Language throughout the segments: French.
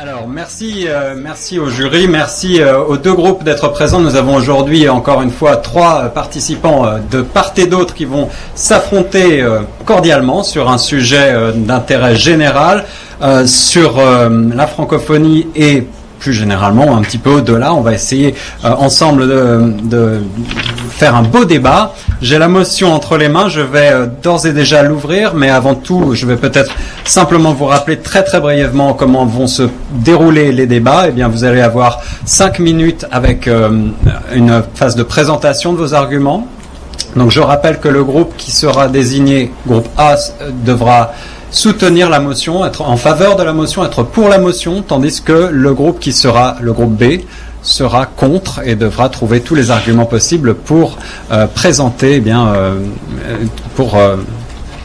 Alors merci, euh, merci au jury, merci euh, aux deux groupes d'être présents. Nous avons aujourd'hui encore une fois trois participants euh, de part et d'autre qui vont s'affronter euh, cordialement sur un sujet d'intérêt général, sur la francophonie et plus généralement un petit peu au-delà. On va essayer euh, ensemble de, faire un beau débat. J'ai la motion entre les mains, je vais euh, d'ores et déjà l'ouvrir, mais avant tout, je vais peut-être simplement vous rappeler très très brièvement comment vont se dérouler les débats. Eh bien, vous allez avoir cinq minutes avec euh, une phase de présentation de vos arguments. Donc, je rappelle que le groupe qui sera désigné, groupe A, devra soutenir la motion, être en faveur de la motion, être pour la motion, tandis que le groupe qui sera le groupe B sera contre et devra trouver tous les arguments possibles pour euh, présenter, eh bien, euh, pour euh,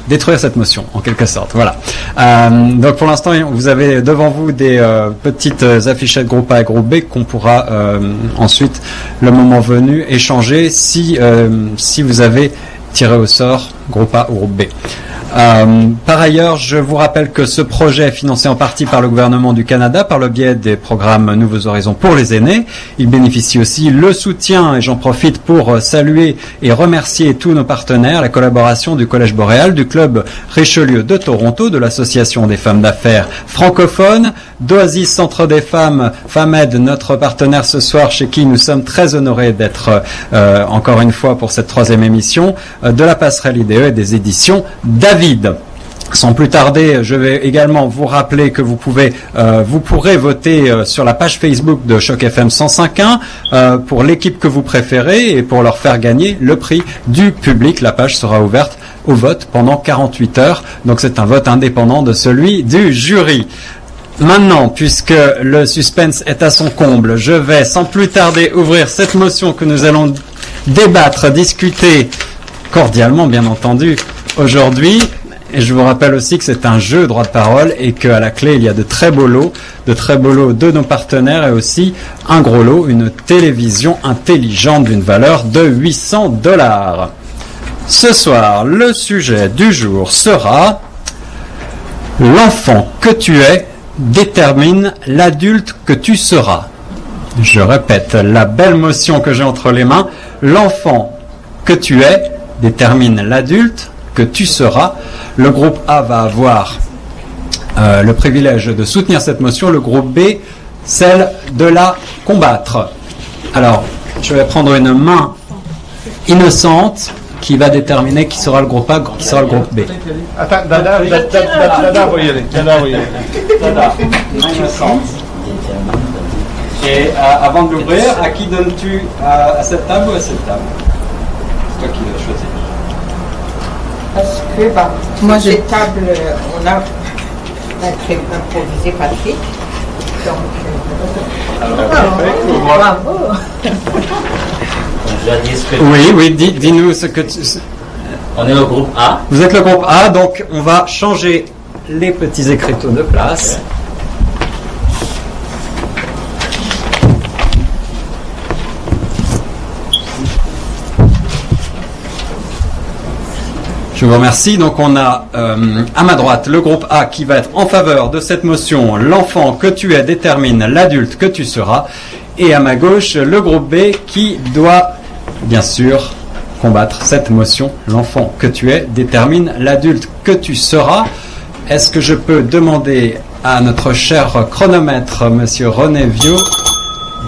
détruire cette motion, en quelque sorte. Voilà. Donc pour l'instant, vous avez devant vous des petites affichettes groupe A et groupe B qu'on pourra ensuite, le moment venu, échanger si si vous avez tiré au sort groupe A ou groupe B. Euh, par ailleurs, je vous rappelle que ce projet est financé en partie par le gouvernement du Canada par le biais des programmes Nouveaux Horizons pour les aînés. Il bénéficie aussi le soutien, et j'en profite pour euh, saluer et remercier tous nos partenaires, la collaboration du Collège Boréal, du Club Richelieu de Toronto, de l'Association des femmes d'affaires francophones, d'Oasis Centre des femmes, FAMED, notre partenaire ce soir, chez qui nous sommes très honorés d'être euh, encore une fois pour cette troisième émission, de la passerelle IDE et des éditions David. Sans plus tarder, je vais également vous rappeler que vous pouvez, euh, vous pourrez voter euh, sur la page Facebook de Choc FM 105.1 euh, pour l'équipe que vous préférez et pour leur faire gagner le prix du public. La page sera ouverte au vote pendant 48 heures, donc c'est un vote indépendant de celui du jury. Maintenant, puisque le suspense est à son comble, je vais sans plus tarder ouvrir cette motion que nous allons débattre, discuter cordialement, bien entendu, aujourd'hui. Et je vous rappelle aussi que c'est un jeu droit de parole et qu'à la clé, il y a de très beaux lots, de très beaux lots de nos partenaires et aussi un gros lot, une télévision intelligente d'une valeur de 800 dollars. Ce soir, le sujet du jour sera L'enfant que tu es détermine l'adulte que tu seras. Je répète, la belle motion que j'ai entre les mains, l'enfant que tu es détermine l'adulte que tu seras. Le groupe A va avoir euh, le privilège de soutenir cette motion, le groupe B, celle de la combattre. Alors, je vais prendre une main innocente qui va déterminer qui sera le groupe A, qui sera le groupe B. Attends, Dada, Dada, Dada, Dada. Dada. Dada, innocente. Et euh, avant de l'ouvrir, à qui donnes-tu à, à cette table ou à cette table C'est toi qui l'as choisi. Bah, Moi, j'ai- cette table, euh, on a improvisé Patrick. Donc, euh, bravo. On doit discuter. Oui, oui, dis- dis-nous ce que tu... On est au groupe A. Vous êtes le groupe A, donc on va changer les petits écriteaux de place. Je vous remercie. Donc on a euh, à ma droite le groupe A qui va être en faveur de cette motion L'enfant que tu es détermine l'adulte que tu seras. Et à ma gauche le groupe B qui doit bien sûr combattre cette motion L'enfant que tu es détermine l'adulte que tu seras. Est-ce que je peux demander à notre cher chronomètre, monsieur René Viau,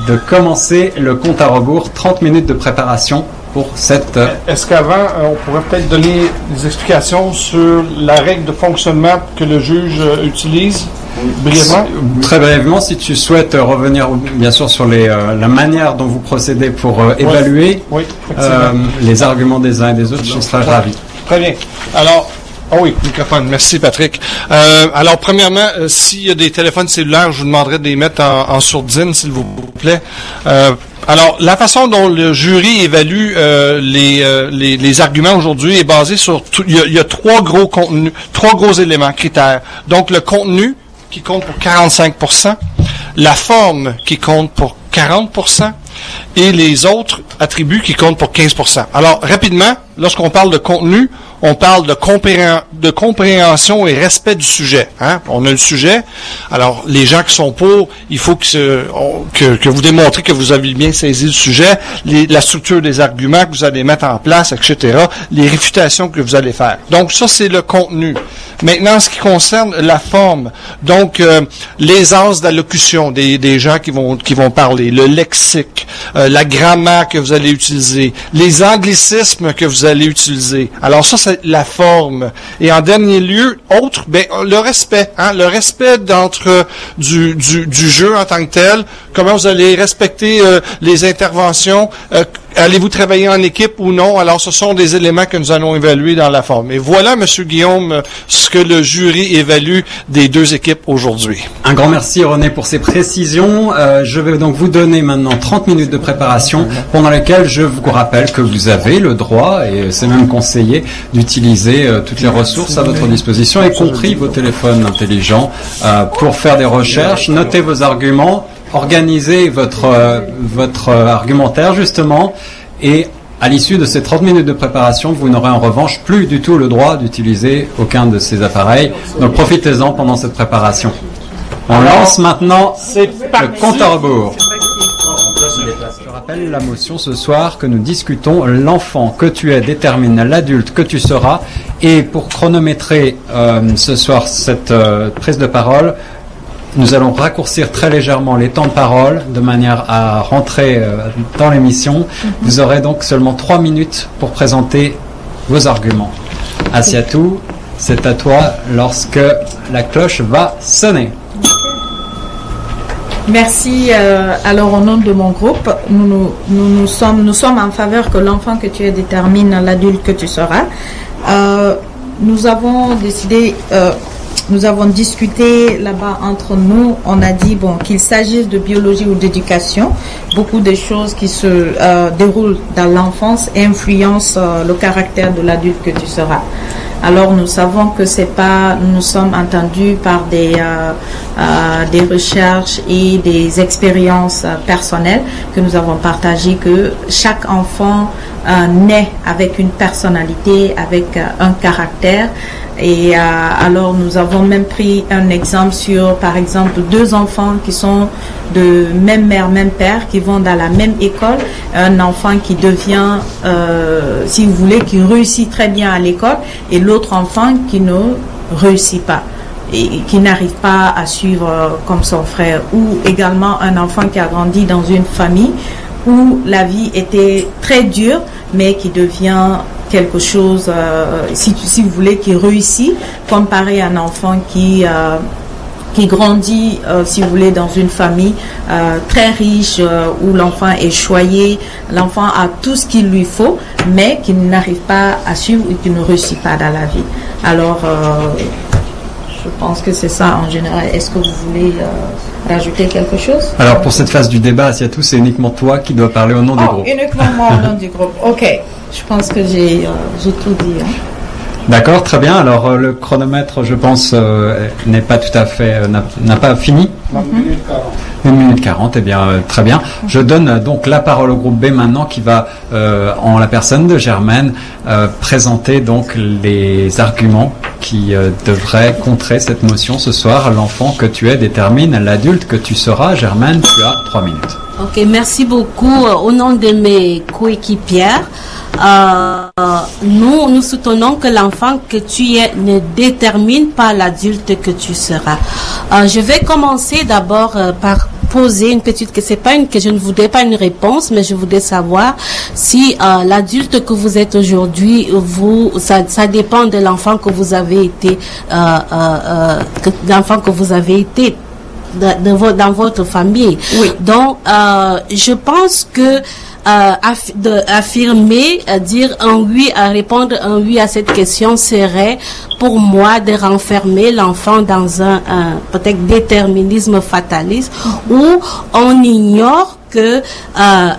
de commencer le compte à rebours 30 minutes de préparation pour cette euh, Est-ce qu'avant, euh, on pourrait peut-être donner des explications sur la règle de fonctionnement que le juge euh, utilise brièvement? Très brièvement, si tu souhaites revenir bien sûr sur les, euh, la manière dont vous procédez pour euh, évaluer Oui, euh, les arguments des uns et des autres, je serais ravi. Très bien. Alors, oh oui, microphone. Merci, Patrick. Euh, alors, premièrement, euh, s'il y a des téléphones cellulaires, je vous demanderai de les mettre en, en sourdine, s'il vous plaît. Euh, alors, la façon dont le jury évalue euh, les, euh, les, les arguments aujourd'hui est basée sur... il y a trois gros contenus, trois gros éléments, critères. Donc, le contenu, qui compte pour 45% la forme, qui compte pour 40% et les autres attributs qui comptent pour 15% Alors, rapidement, lorsqu'on parle de contenu, on parle de, compréhension et respect du sujet. Hein? On a le sujet. Alors, les gens qui sont pour, il faut que, vous démontrez que vous avez bien saisi le sujet, la structure des arguments que vous allez mettre en place, etc., les réfutations que vous allez faire. Donc, ça, c'est le contenu. Maintenant, ce qui concerne la forme, donc euh, as d'allocution des, gens qui vont qui vont parler, le lexique, euh, la grammaire que vous allez utiliser, les anglicismes que vous allez utiliser. Alors ça, c'est la forme. Et en dernier lieu, autre, ben le respect, hein, le respect d'entre du, du, du jeu en tant que tel. Comment vous allez respecter euh, les interventions? Allez-vous travailler en équipe ou non? Alors, ce sont des éléments que nous allons évaluer dans la forme. Et voilà, Monsieur Guillaume, ce que le jury évalue des deux équipes aujourd'hui. Un grand merci, René, pour ces précisions. Euh, je vais donc vous donner maintenant 30 minutes de préparation pendant lesquelles je vous rappelle que vous avez le droit, et c'est même conseillé, d'utiliser euh, toutes les ressources à votre disposition, y compris vos téléphones intelligents, euh, pour faire des recherches, noter vos arguments, organiser votre, euh, votre euh, argumentaire justement et à l'issue de ces 30 minutes de préparation, vous n'aurez en revanche plus du tout le droit d'utiliser aucun de ces appareils. Donc profitez-en pendant cette préparation. On lance maintenant le compte à rebours. Je rappelle la motion ce soir que nous discutons l'enfant que tu es détermine l'adulte que tu seras. Et pour chronométrer euh, ce soir cette prise de parole, nous allons raccourcir très légèrement les temps de parole de manière à rentrer euh, dans l'émission. Vous aurez donc seulement trois minutes pour présenter vos arguments. tout, c'est à toi lorsque la cloche va sonner. Merci. Euh, alors, au nom de mon groupe, nous, nous, sommes, nous sommes en faveur que l'enfant que tu es détermine l'adulte que tu seras. Euh, nous avons décidé nous avons discuté là-bas entre nous. On a dit bon qu'il s'agisse de biologie ou d'éducation, beaucoup de choses qui se euh, déroulent dans l'enfance influencent euh, le caractère de l'adulte que tu seras. Alors nous savons que c'est pas, nous sommes entendus par des euh, des recherches et des expériences personnelles que nous avons partagées que chaque enfant naît avec une personnalité, avec un caractère. Et euh, alors nous avons même pris un exemple sur, par exemple, deux enfants qui sont de même mère, même père, qui vont dans la même école. Un enfant qui devient, euh, si vous voulez, qui réussit très bien à l'école, et l'autre enfant qui ne réussit pas et qui n'arrive pas à suivre euh, comme son frère. Ou également un enfant qui a grandi dans une famille où la vie était très dure, mais qui devient quelque chose, euh, si, vous voulez, qui réussit, comparé à un enfant qui, euh, qui grandit, euh, si vous voulez, dans une famille très riche, où l'enfant est choyé, l'enfant a tout ce qu'il lui faut, mais qui n'arrive pas à suivre et qui ne réussit pas dans la vie. Alors, je pense que c'est ça en général. Est-ce que vous voulez euh, rajouter quelque chose? Alors pour cette phase du débat, Asiatou, c'est uniquement toi qui dois parler au nom du oh, groupe. Uniquement moi au nom du groupe. Ok, je pense que j'ai euh, tout dit. Hein. D'accord, très bien. Alors euh, le chronomètre, je pense, n'est pas tout à fait, n'a pas fini. 1 minute 40, eh bien, euh, très bien. Je donne euh, donc la parole au groupe B maintenant qui va, euh, en la personne de Germaine, présenter donc les arguments qui devraient contrer cette motion ce soir. L'enfant que tu es détermine l'adulte que tu seras. Germaine, tu as trois minutes. Ok, merci beaucoup. Au nom de mes coéquipières, euh, nous, nous soutenons que l'enfant que tu es ne détermine pas l'adulte que tu seras. Euh, je vais commencer d'abord euh, par poser une petite que c'est pas une que je ne voudrais pas une réponse mais je voudrais savoir si l'adulte que vous êtes aujourd'hui vous ça, ça dépend de l'enfant que vous avez été l'enfant que vous avez été dans votre famille. Oui. Donc, je pense que euh, affirmer, dire un oui, à répondre un oui à cette question serait pour moi de renfermer l'enfant dans un, peut-être déterminisme fataliste où on ignore que euh,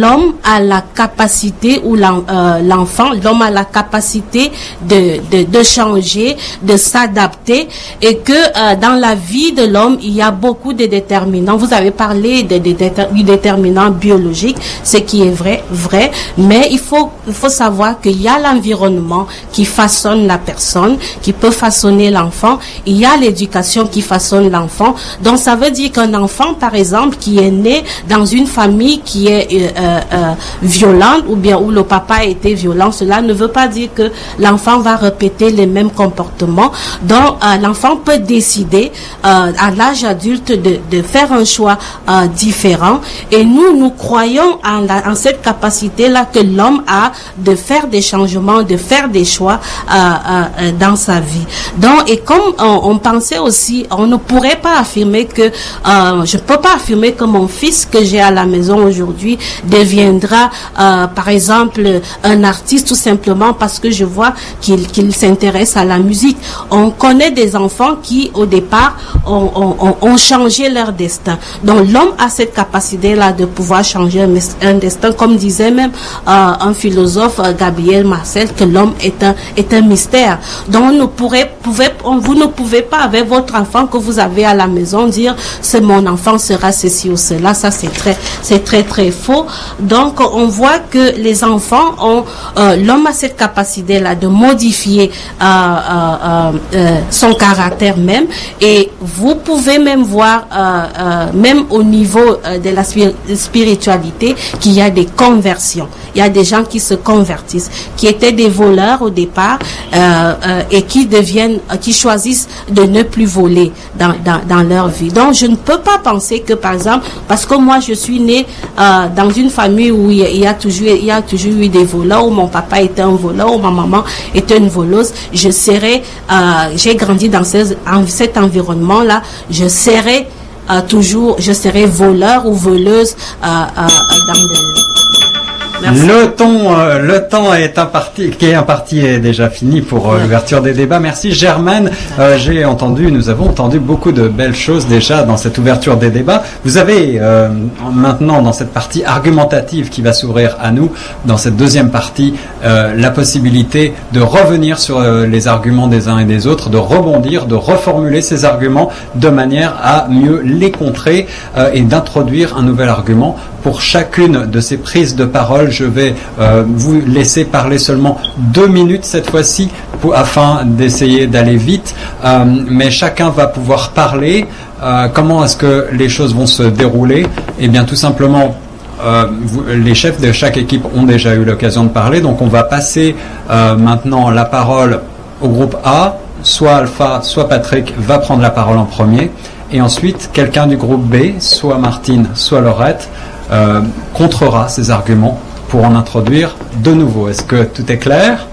l'homme a la capacité ou euh, l'enfant, l'homme a la capacité de, de, de changer, de s'adapter et que euh, dans la vie de l'homme, il y a beaucoup de déterminants. Vous avez parlé de, de, du déterminant biologique, ce qui est vrai, vrai, mais il faut, il faut savoir qu'il y a l'environnement qui façonne la personne, qui peut façonner l'enfant. Il y a l'éducation qui façonne l'enfant. Donc ça veut dire qu'un enfant, par exemple, qui est né dans une famille qui est euh, euh, euh, violente ou bien où le papa a été violent, cela ne veut pas dire que l'enfant va répéter les mêmes comportements. Donc l'enfant peut décider à l'âge adulte de, faire un choix différent. Et nous, nous croyons en, cette capacité-là que l'homme a de faire des changements, de faire des choix dans sa vie. Donc, et comme on, pensait aussi, on ne pourrait pas affirmer que je peux pas affirmer que mon fils que j'ai à la maison aujourd'hui deviendra, euh, par exemple, un artiste tout simplement parce que je vois qu'il s'intéresse à la musique. On connaît des enfants qui, au départ, ont, ont, ont changé leur destin. Donc, l'homme a cette capacité-là de pouvoir changer un, destin, comme disait même euh, un philosophe, euh, Gabriel Marcel, que l'homme est un, est un mystère. Donc, vous ne pouvez pas, avec votre enfant que vous avez à la maison, dire c'est mon enfant sera ceci ou cela. Ça, c'est très, c'est très, très faux. Donc, on voit que les enfants ont, euh, l'homme a cette capacité-là de modifier euh, euh, son caractère même. Et vous pouvez même voir, même au niveau de la spiritualité, qu'il y a des conversions. Il y a des gens qui se convertissent, qui étaient des voleurs au départ et qui deviennent, qui choisissent de ne plus voler dans, dans, dans leur vie. Donc, je ne peux pas penser que, par exemple, parce que moi, je suis née euh, dans une famille où il y, a, toujours, il y a toujours eu des voleurs, où mon papa était un voleur, où ma maman était une voleuse, je euh, j'ai grandi dans cet environnement-là, je serais euh, toujours, je serais voleur ou voleuse dans le le temps, euh, le temps est imparti, qui est imparti est déjà fini pour euh, l'ouverture des débats. Merci Germaine. Euh, j'ai entendu, nous avons entendu beaucoup de belles choses déjà dans cette ouverture des débats. Vous avez maintenant dans cette partie argumentative qui va s'ouvrir à nous, dans cette deuxième partie, la possibilité de revenir sur les arguments des uns et des autres, de rebondir, de reformuler ces arguments de manière à mieux les contrer et d'introduire un nouvel argument pour chacune de ces prises de parole je vais euh, vous laisser parler seulement deux minutes cette fois-ci afin d'essayer d'aller vite. Euh, mais chacun va pouvoir parler. Euh, comment est-ce que les choses vont se dérouler? Eh bien, tout simplement. les chefs de chaque équipe ont déjà eu l'occasion de parler, donc on va passer maintenant la parole au groupe A. Soit Alpha, soit Patrick va prendre la parole en premier, et ensuite quelqu'un du groupe B, soit Martine, soit Laurette, contrera ces arguments pour en introduire de nouveau. Est-ce que tout est clair?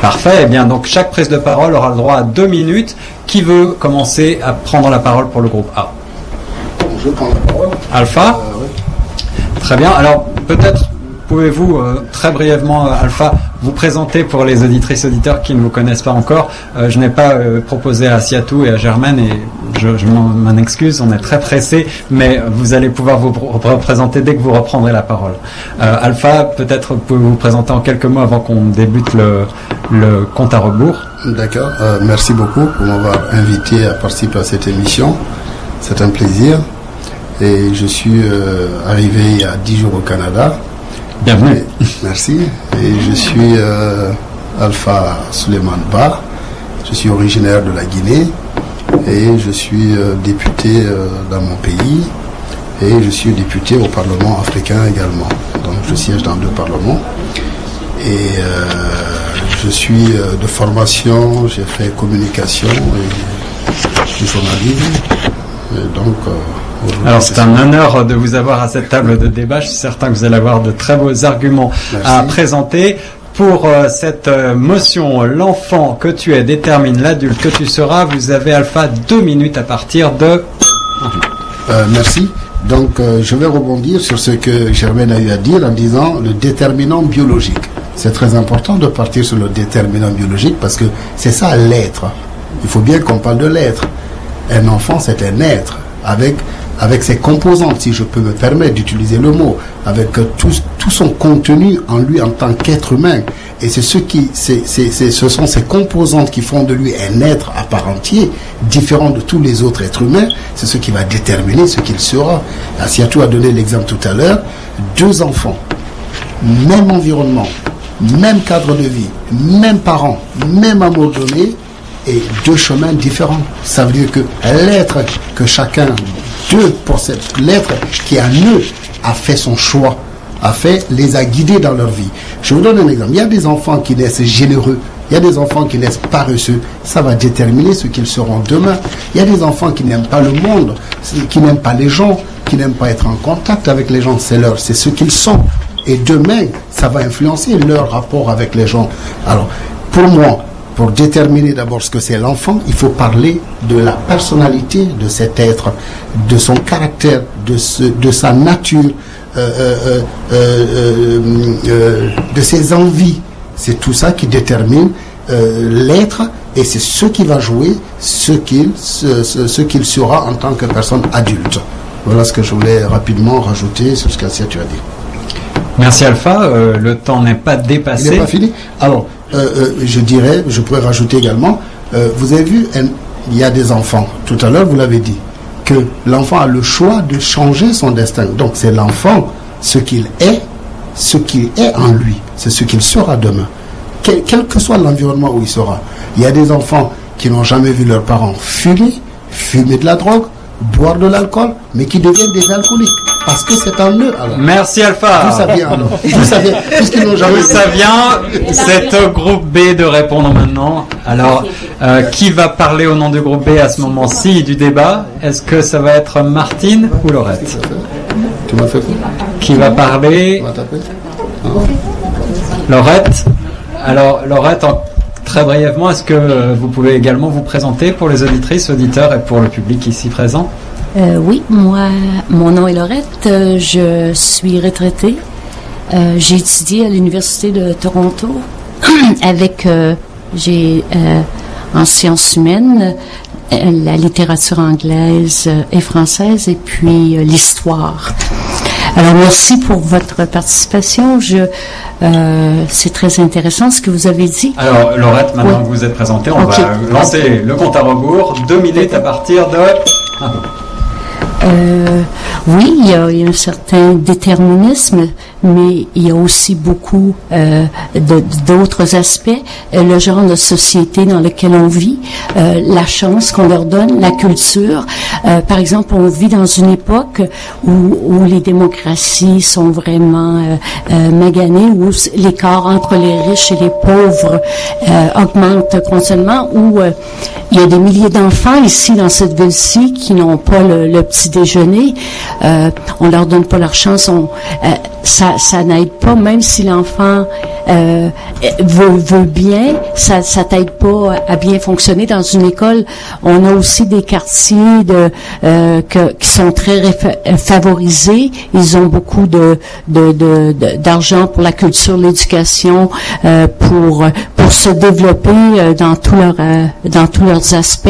Parfait. Eh bien, donc chaque prise de parole aura le droit à deux minutes. Qui veut commencer à prendre la parole pour le groupe A? Je prends la parole. Alpha? Euh, Très bien. Alors, peut-être pouvez-vous euh, très brièvement, euh, Alpha, vous présenter pour les auditrices auditeurs qui ne vous connaissent pas encore euh, Je n'ai pas proposé à Siatou et à Germaine et je, m'en excuse, on est très pressé, mais vous allez pouvoir vous représenter dès que vous reprendrez la parole. Alpha, peut-être pouvez-vous vous présenter en quelques mots avant qu'on débute le, le compte à rebours D'accord, merci beaucoup pour m'avoir invité à participer à cette émission. C'est un plaisir. Et je suis arrivé il y a dix jours au Canada. Bienvenue. merci. Et je suis euh, Alpha Suleiman Ba. Je suis originaire de la Guinée et je suis euh, député euh, dans mon pays et je suis député au Parlement africain également. Donc je siège dans deux parlements. Et je suis de formation, j'ai fait communication et journalisme. Et donc alors c'est un honneur de vous avoir à cette table de débat. Je suis certain que vous allez avoir de très beaux arguments à présenter. Pour euh, cette euh, motion, l'enfant que tu es détermine l'adulte que tu seras. Vous avez Alpha deux minutes à partir de. Euh, merci. Donc je vais rebondir sur ce que Germaine a eu à dire en disant le déterminant biologique. C'est très important de partir sur le déterminant biologique parce que c'est ça l'être. Il faut bien qu'on parle de l'être. Un enfant, c'est un être avec avec ses composantes, si je peux me permettre d'utiliser le mot, avec euh, tout, son contenu en lui en tant qu'être humain. Et c'est ce qui, c'est, ce sont ces composantes qui font de lui un être à part entier, différent de tous les autres êtres humains. C'est ce qui va déterminer ce qu'il sera. Asiatou a donné l'exemple tout à l'heure. Deux enfants, même environnement, même cadre de vie, même parents, même amour donné, et deux chemins différents. Ça veut dire que l'être que chacun d'eux cette l'être qui a eux a fait son choix, a fait, les a guidés dans leur vie. Je vous donne un exemple. Il y a des enfants qui naissent généreux, il y a des enfants qui naissent paresseux. Ça va déterminer ce qu'ils seront demain. Il y a des enfants qui n'aiment pas le monde, qui n'aiment pas les gens, qui n'aiment pas être en contact avec les gens. C'est leur, c'est ce qu'ils sont. Et demain, ça va influencer leur rapport avec les gens. Alors, pour moi, pour déterminer d'abord ce que c'est l'enfant, il faut parler de la personnalité de cet être, de son caractère, de, ce, de sa nature, euh, euh, euh, de ses envies. C'est tout ça qui détermine l'être et c'est ce qui va jouer ce qu'il ce, qu'il sera en tant que personne adulte. Voilà ce que je voulais rapidement rajouter sur ce qu'Assia tu as dit. Merci Alpha, le temps n'est pas dépassé. Il n'est pas fini Alors, je dirais, je pourrais rajouter également, euh, vous avez vu, il y a des enfants, tout à l'heure vous l'avez dit, que l'enfant a le choix de changer son destin. Donc c'est l'enfant, ce qu'il est, ce qu'il est en lui, c'est ce qu'il sera demain. Quel, quel que soit l'environnement où il sera. Il y a des enfants qui n'ont jamais vu leurs parents fumer, fumer de la drogue, boire de l'alcool, mais qui deviennent des alcooliques. Parce que c'est en eux. Alors. Merci Alpha. D'où ça vient alors D'où ça vient D'où ça vient C'est au groupe B de répondre maintenant. Alors, euh, qui va parler au nom du groupe B à ce moment-ci du débat? Est-ce que ça va être Martine ou Laurette? Tu m'as fait quoi? Qui va parler? Laurette Alors, Laurette, très brièvement, est-ce que vous pouvez également vous présenter pour les auditrices, auditeurs et pour le public ici présent? Euh, oui, moi, mon nom est Laurette. Euh, je suis retraitée. Euh, j'ai étudié à l'Université de Toronto avec, j'ai en sciences humaines, la littérature anglaise et française et puis l'histoire. Alors merci pour votre participation. Je, c'est très intéressant ce que vous avez dit. Alors Laurette, maintenant que vous êtes présentée, on va lancer le compte à rebours. Deux minutes à partir de. Euh, oui, il y, a, un certain déterminisme, mais il y a aussi beaucoup euh, d'autres aspects. Euh, le genre de société dans lequel on vit, euh, la chance qu'on leur donne, la culture. Euh, par exemple, on vit dans une époque où, où les démocraties sont vraiment maganées, où l'écart entre les riches et les pauvres augmente continuellement, où il y a des milliers d'enfants ici dans cette ville-ci qui n'ont pas le, le petit déjeuner. Euh, on leur donne pas leur chance. On, euh, ça, n'aide pas, même si l'enfant euh, veut, bien, ça, ça t'aide pas à bien fonctionner dans une école. On a aussi des quartiers euh, qui sont très favorisés. Ils ont beaucoup d'argent pour la culture, l'éducation, euh, pour se développer euh, dans dans tous leurs aspects.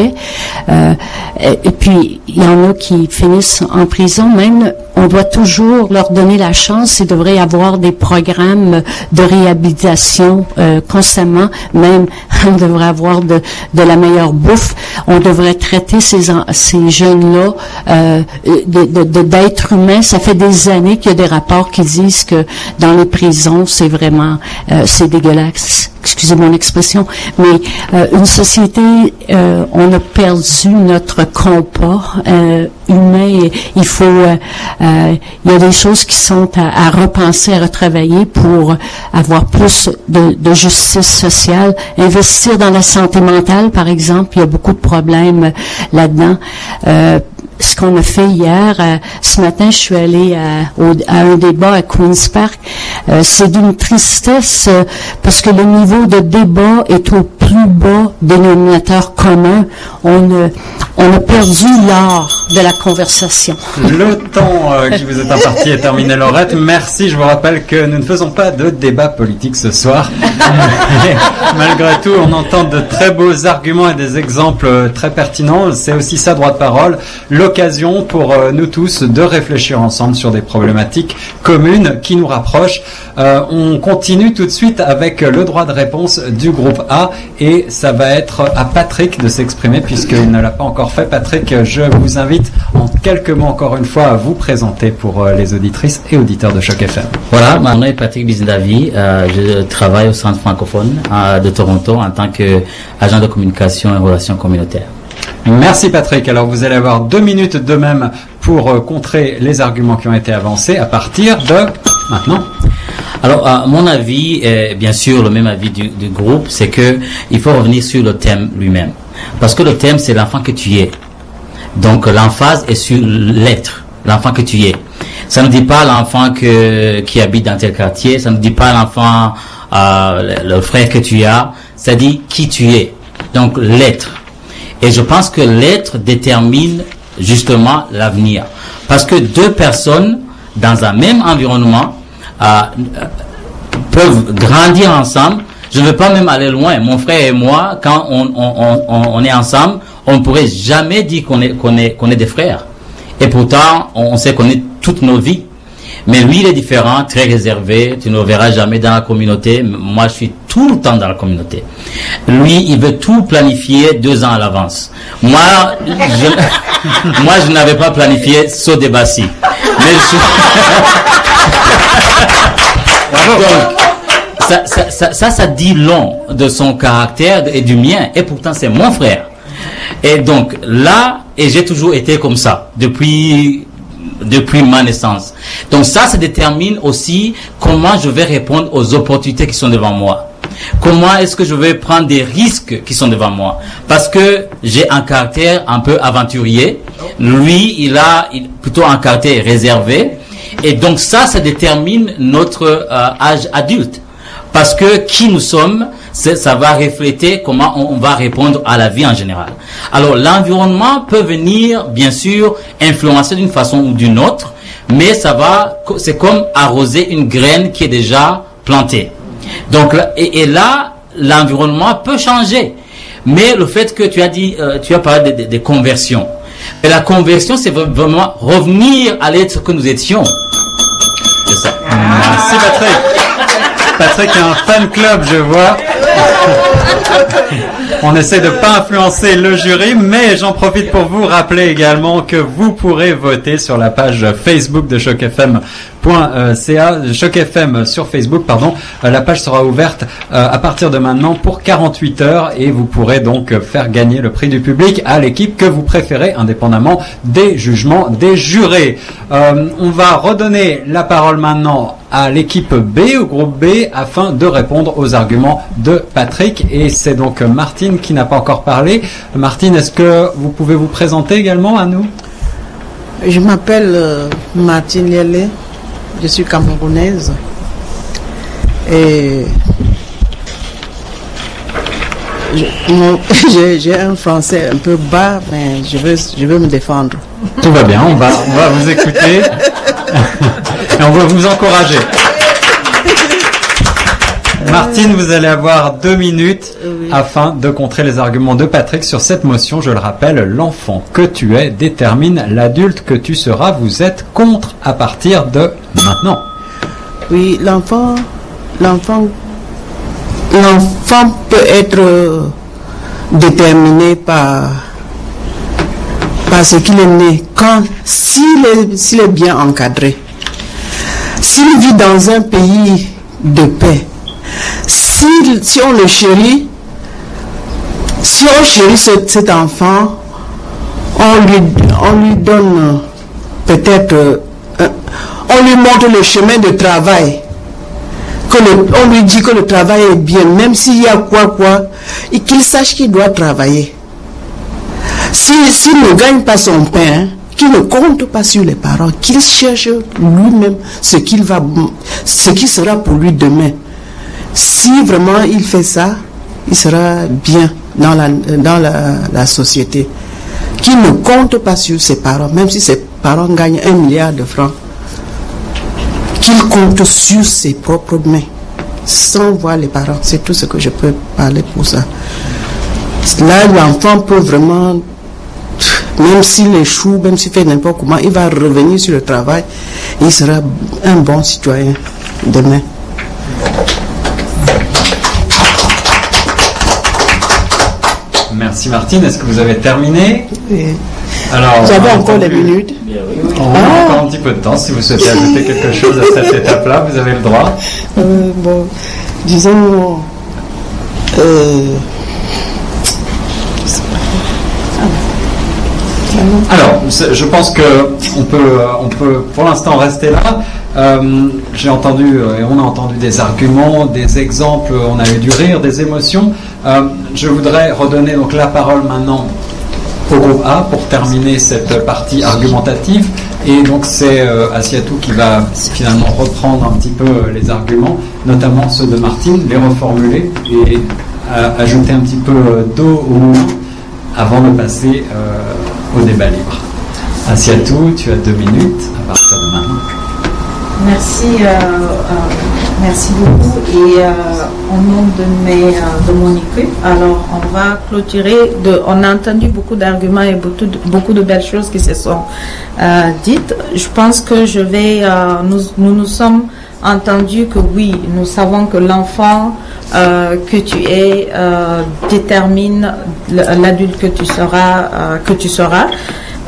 et puis il y en a qui finissent en prison. Même on doit toujours leur donner la chance il devrait y avoir des programmes de réhabilitation euh, constamment. Même, on devrait avoir de, de, la meilleure bouffe. On devrait traiter ces, ces jeunes-là euh, d'êtres humains. Ça fait des années qu'il y a des rapports qui disent que dans les prisons, c'est vraiment, euh, c'est dégueulasse excusez mon expression, mais euh, une société, euh, on a perdu notre compas euh, humain. Il faut, il y a des choses qui sont à, repenser, à retravailler pour avoir plus de, justice sociale, investir dans la santé mentale, par exemple. Il y a beaucoup de problèmes là-dedans ce qu'on a fait hier. Euh, ce matin, je suis allée à, un débat à Queen's Park. Euh, c'est d'une tristesse euh, parce que le niveau de débat est au plus bas dénominateur commun. On a perdu l'art de la conversation. Le temps euh, qui vous est imparti est terminé, Laurette. Merci. Je vous rappelle que nous ne faisons pas de débat politique ce soir. malgré tout, on entend de très beaux arguments et des exemples euh, très pertinents. C'est aussi ça, droit de parole. L'occasion pour euh, nous tous de réfléchir ensemble sur des problématiques communes qui nous rapprochent. on continue tout de suite avec le droit de réponse du groupe A et ça va être à Patrick de s'exprimer puisqu'il ne l'a pas encore fait. Patrick, je vous invite en quelques mots encore une fois à vous présenter pour euh, les auditrices et auditeurs de Choc FM. Voilà, mon nom est Patrick Bizindavi. Euh, je travaille au Centre francophone euh, de Toronto en tant qu'agent de communication et relations communautaires. Merci Patrick. Alors vous allez avoir deux minutes de même pour contrer les arguments qui ont été avancés à partir de maintenant. Alors, à mon avis, et bien sûr le même avis du, groupe, c'est que il faut revenir sur le thème lui-même. Parce que le thème, c'est l'enfant que tu es. Donc l'emphase est sur l'être, l'enfant que tu es. Ça ne dit pas l'enfant qui habite dans tel quartier, ça ne dit pas l'enfant, euh, le, frère que tu as, ça dit qui tu es. Donc l'être. Et je pense que l'être détermine justement l'avenir. Parce que deux personnes dans un même environnement peuvent grandir ensemble. Je ne veux pas même aller loin. Mon frère et moi, quand on, on est ensemble, on ne pourrait jamais dire qu'on est, qu'on est, qu'on est des frères. Et pourtant, on sait qu'on est toutes nos vies. Mais lui, il est différent, très réservé. Tu ne le verras jamais dans la communauté. Moi, je suis tout le temps dans la communauté. Lui, il veut tout planifier deux ans à l'avance. Moi, je, moi, je n'avais pas planifié débat-ci. Mais je... ça, ça, ça, ça dit long de son caractère et du mien. Et pourtant, c'est mon frère. Et donc là, et j'ai toujours été comme ça depuis depuis ma naissance. Donc ça, ça détermine aussi comment je vais répondre aux opportunités qui sont devant moi. Comment est-ce que je vais prendre des risques qui sont devant moi Parce que j'ai un caractère un peu aventurier. Lui, il a plutôt un caractère réservé. Et donc ça, ça détermine notre euh, âge adulte. Parce que qui nous sommes, ça va refléter comment on, va répondre à la vie en général. Alors l'environnement peut venir, bien sûr, influencer d'une façon ou d'une autre, mais ça va, c'est comme arroser une graine qui est déjà plantée. Donc et, là, l'environnement peut changer. Mais le fait que tu as dit, euh, tu as parlé des conversions. Et la conversion, c'est vraiment revenir à l'être que nous étions. C'est ça. Merci Patrick. Patrick a un fan club, je vois. On essaie de pas influencer le jury, mais j'en profite pour vous rappeler également que vous pourrez voter sur la page Facebook de Choc FM .ca, Choc FM sur Facebook, pardon. Euh, la page sera ouverte euh, à partir de maintenant pour 48 heures et vous pourrez donc faire gagner le prix du public à l'équipe que vous préférez, indépendamment des jugements des jurés. Euh, on va redonner la parole maintenant à l'équipe B, au groupe B, afin de répondre aux arguments de Patrick. Et c'est donc Martine qui n'a pas encore parlé. Martine, est-ce que vous pouvez vous présenter également à nous? Je m'appelle Martine Lielé. Je suis camerounaise. Et j'ai un français un peu bas, mais je veux, je veux me défendre. Tout va bien, on va, on va vous écouter et on va vous encourager. Martine, vous allez avoir deux minutes afin de contrer les arguments de Patrick sur cette motion. Je le rappelle, l'enfant que tu es détermine l'adulte que tu seras. Vous êtes contre à partir de maintenant. Oui, l'enfant, l'enfant, l'enfant peut être euh, déterminé par, par ce qu'il est né. Quand, s'il est, s'il est bien encadré, s'il vit dans un pays de paix, si, on le chérit, si on chérit cet, enfant, on lui, on lui donne peut-être, euh, on lui montre le chemin de travail. Que on lui dit que le travail est bien, même s'il y a quoi, quoi, et qu'il sache qu'il doit travailler. S'il ne gagne pas son pain, qu'il ne compte pas sur les parents, qu'il cherche lui-même ce qu'il va, ce qui sera pour lui demain. Si vraiment il fait ça, il sera bien dans la, dans la, société. qui ne compte pas sur ses parents, même si ses parents gagnent un milliard de francs, qu'il compte sur ses propres mains, sans voir les parents. C'est tout ce que je peux parler pour ça. Là, l'enfant peut vraiment, même s'il échoue, même s'il fait n'importe comment, il va revenir sur le travail, il sera un bon citoyen demain. Merci Martine. Est-ce que vous avez terminé Et Alors, Vous avez on a encore entendu- minutes On a encore un petit peu de temps. Si vous souhaitez ajouter quelque chose à cette étape-là, vous avez le droit. Euh, bon, disons, euh, Alors, je pense que on peut, euh, on peut pour l'instant rester là. Euh, J'ai entendu euh, et on a entendu des arguments, des exemples, on a eu du rire, des émotions. Euh, je voudrais redonner donc la parole maintenant au groupe A pour terminer cette partie argumentative. Et donc c'est euh, Asiatou qui va finalement reprendre un petit peu euh, les arguments, notamment ceux de Martine, les reformuler et ajouter un petit peu d'eau au moulin avant de passer au débat libre. Asiatou, tu as deux minutes à partir de maintenant. Merci, euh, euh, merci beaucoup. Et euh, au nom de, mes, de mon équipe, alors on va clôturer. De, on a entendu beaucoup d'arguments et beaucoup de, beaucoup de belles choses qui se sont dites. Je pense que je vais. nous, nous nous sommes entendus que oui, nous savons que l'enfant que tu es détermine l'adulte que tu seras, que tu seras.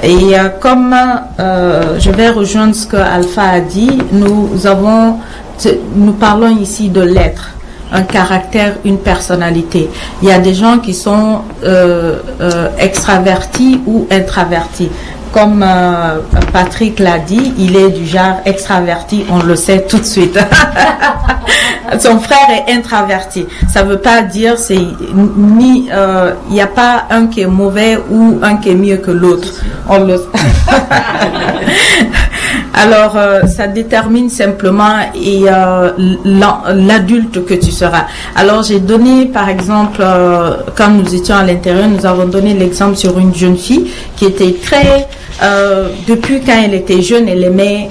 Et euh, comme euh, je vais rejoindre ce que Alpha a dit, nous avons, nous parlons ici de l'être, un caractère, une personnalité. Il y a des gens qui sont euh, extravertis ou introvertis. Comme euh, Patrick l'a dit, il est du genre extraverti, on le sait tout de suite. Son frère est introverti. Ça veut pas dire c'est ni euh, il n'y a pas un qui est mauvais ou un qui est mieux que l'autre. On le Alors euh, ça détermine simplement euh, l'adulte que tu seras. Alors j'ai donné par exemple euh, quand nous étions à l'intérieur, nous avons donné l'exemple sur une jeune fille qui était très depuis quand elle était jeune, elle aimait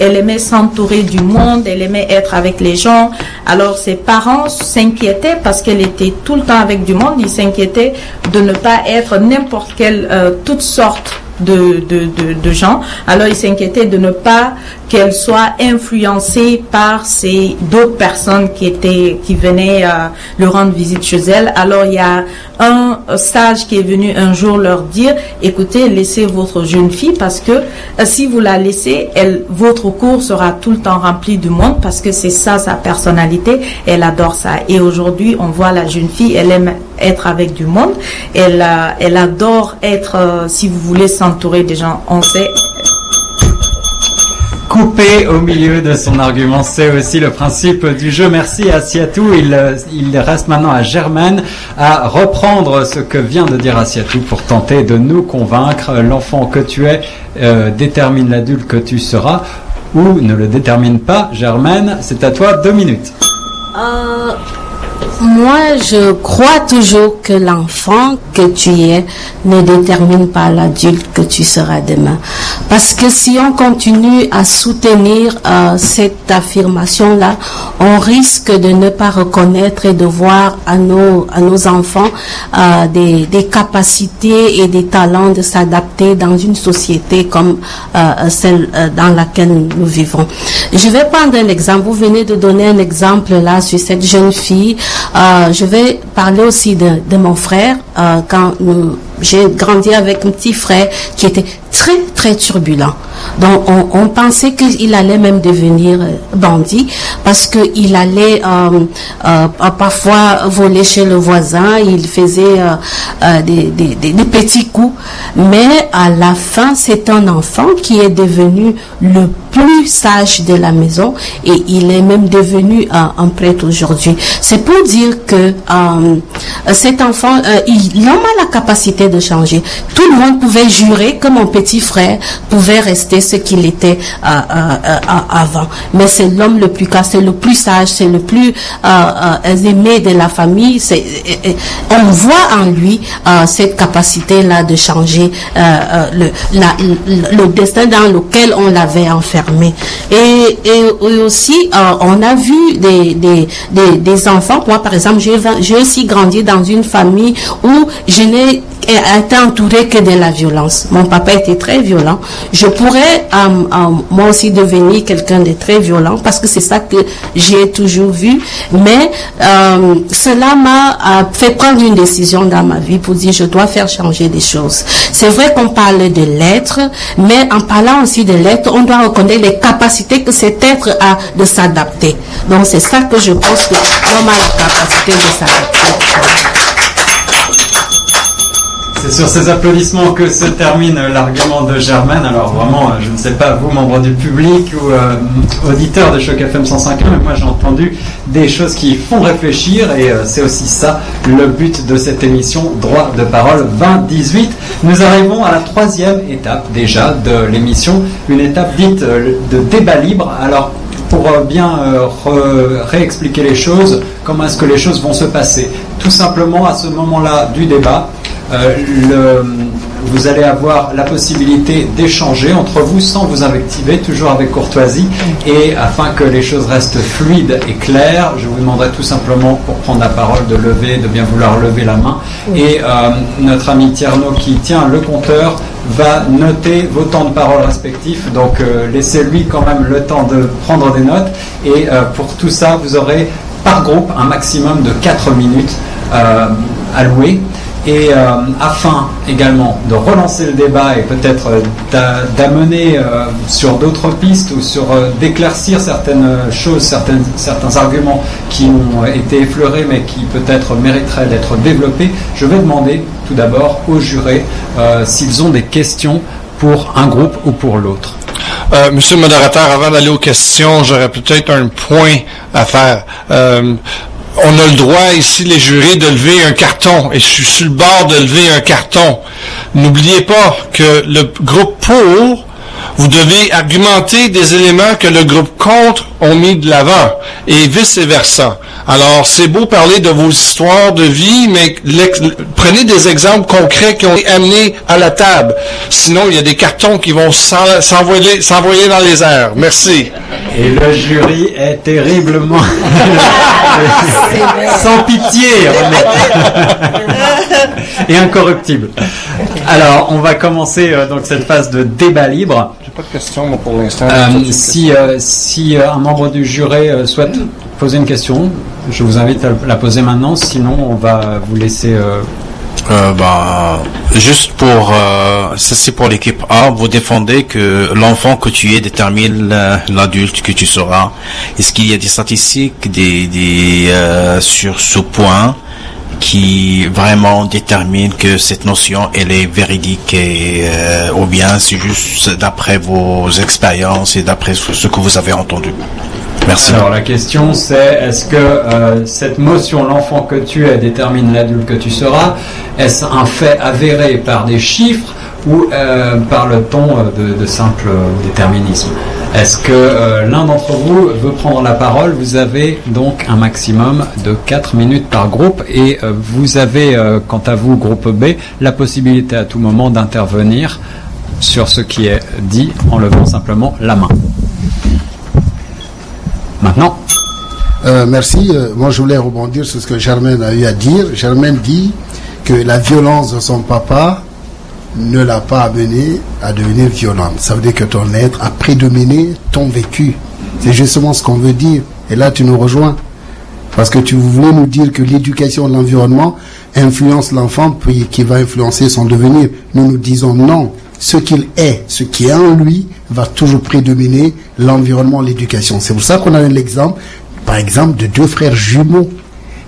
elle aimait s'entourer du monde, elle aimait être avec les gens. Alors ses parents s'inquiétaient parce qu'elle était tout le temps avec du monde, ils s'inquiétaient de ne pas être n'importe quelle, euh, toutes sortes de, gens. Alors ils s'inquiétaient de ne pas qu'elle soit influencée par ces d'autres personnes qui venaient euh, lui rendre visite chez elle. Alors il y a un sage qui est venu un jour leur dire écoutez laissez votre jeune fille parce que euh, si vous la laissez votre cours sera tout le temps rempli de monde parce que c'est ça sa personnalité elle adore ça et aujourd'hui on voit la jeune fille elle aime être avec du monde elle elle adore être euh, si vous voulez s'entourer des gens on sait Coupé au milieu de son argument, c'est aussi le principe du jeu. Merci à Siatou. Il, euh, il reste maintenant à Germaine à reprendre ce que vient de dire Asiatou pour tenter de nous convaincre. L'enfant que tu es euh, détermine l'adulte que tu seras ou ne le détermine pas. Germaine, c'est à toi deux minutes. Euh, moi, je crois toujours que l'enfant que tu es ne détermine pas l'adulte que tu seras demain. Parce que si on continue à soutenir euh, cette affirmation-là, on risque de ne pas reconnaître et de voir à nos, à nos enfants euh, des, des capacités et des talents de s'adapter dans une société comme euh, celle euh, dans laquelle nous vivons. Je vais prendre un exemple. Vous venez de donner un exemple là sur cette jeune fille. Euh, je vais parler aussi de, de mon frère. Euh, quand nous- j'ai grandi avec un petit frère qui était très très turbulent. Donc on, on pensait qu'il allait même devenir euh, bandit parce qu'il allait euh, euh, parfois voler chez le voisin, il faisait des, petits coups. Mais à la fin, c'est un enfant qui est devenu le plus sage de la maison et il est même devenu un, prêtre aujourd'hui. C'est pour dire que cet enfant, il, en a la capacité de changer. Tout le monde pouvait jurer que mon petit frère pouvait rester ce qu'il était euh, euh, avant. Mais c'est l'homme le plus c'est le plus sage, c'est le plus aimé de la famille. on voit en lui cette capacité-là de changer le, destin dans lequel on l'avait enfermé. Et, aussi, on a vu des enfants. Moi, par exemple, j'ai aussi grandi dans une famille où je n'ai été entourée que de la violence. Mon papa était très violent. Je pourrais moi aussi devenir quelqu'un de très violent parce que c'est ça que j'ai toujours vu. Mais euh, cela m'a fait prendre une décision dans ma vie pour dire je dois faire changer des choses. C'est vrai qu'on parle de l'être, mais en parlant aussi de l'être, on doit reconnaître les capacités que cet être a de s'adapter. Donc c'est ça que je pense que l'homme a la capacité de s'adapter. C'est sur ces applaudissements que se termine l'argument de Germaine. Alors vraiment, je ne sais pas vous, membres du public ou euh, auditeurs de Choc FM 105.1, mais moi j'ai entendu des choses qui font réfléchir et euh, c'est aussi ça le but de cette émission Droit de parole 2018. Nous arrivons à la troisième étape déjà de l'émission, une étape dite euh, de débat libre. Alors pour bien réexpliquer les choses, comment est-ce que les choses vont se passer? Tout simplement à ce moment-là du débat, euh, le, vous allez avoir la possibilité d'échanger entre vous sans vous invectiver, toujours avec courtoisie. Et afin que les choses restent fluides et claires, je vous demanderai tout simplement, pour prendre la parole, de lever, de bien vouloir lever la main. Et euh, notre ami Tierno, qui tient le compteur, va noter vos temps de parole respectifs. Donc euh, laissez-lui quand même le temps de prendre des notes. Et pour tout ça, vous aurez par groupe un maximum de 4 minutes allouées et euh, afin également de relancer le débat et peut-être euh, d'amener euh, sur d'autres pistes ou sur d'éclaircir certaines choses, certains arguments qui ont été effleurés mais qui peut-être mériteraient d'être développés, je vais demander tout d'abord aux jurés s'ils ont des questions pour un groupe ou pour l'autre. monsieur le modérateur, avant d'aller aux questions, j'aurais peut-être un point à faire on a le droit ici, les jurés, de lever un carton. Et je suis sur le bord de lever un carton. N'oubliez pas que le groupe pour vous devez argumenter des éléments que le groupe contre ont mis de l'avant et vice-versa. Alors, c'est beau parler de vos histoires de vie, mais prenez des exemples concrets qui ont été amenés à la table. Sinon, il y a des cartons qui vont s'envoyer, s'envoyer dans les airs. Merci. Et le jury est terriblement sans pitié et incorruptible. Alors, on va commencer euh, donc cette phase de débat libre pas de questions pour l'instant. Euh, si euh, si euh, un membre du jury souhaite poser une question, je vous invite à la poser maintenant. Sinon, on va vous laisser. bah, juste pour, ça c'est pour l'équipe A, vous défendez que l'enfant que tu es détermine l'adulte que tu seras. Est-ce qu'il y a des statistiques des, des sur ce point? Qui vraiment détermine que cette notion elle est véridique euh, ou bien c'est juste d'après vos expériences et d'après ce que vous avez entendu. Merci. Alors la question c'est est-ce que euh, cette motion l'enfant que tu es détermine l'adulte que tu seras? Est-ce un fait avéré par des chiffres ou euh, par le ton de, de simple déterminisme? Est-ce que euh, l'un d'entre vous veut prendre la parole? Vous avez donc un maximum de 4 minutes par groupe et euh, vous avez, euh, quant à vous, groupe B, la possibilité à tout moment d'intervenir sur ce qui est dit en levant simplement la main. Maintenant. merci. moi, je voulais rebondir sur ce que Germaine a eu à dire. Germaine dit que la violence de son papa ne l'a pas amené à devenir violente. Ça veut dire que ton être a prédominé ton vécu. C'est justement ce qu'on veut dire. Et là, tu nous rejoins. Parce que tu voulais nous dire que l'éducation l'environnement influence l'enfant, puis qui va influencer son devenir. Nous nous disons non. Ce qu'il est, ce qui est en lui, va toujours prédominer l'environnement, l'éducation. C'est pour ça qu'on a l'exemple, par exemple, de deux frères jumeaux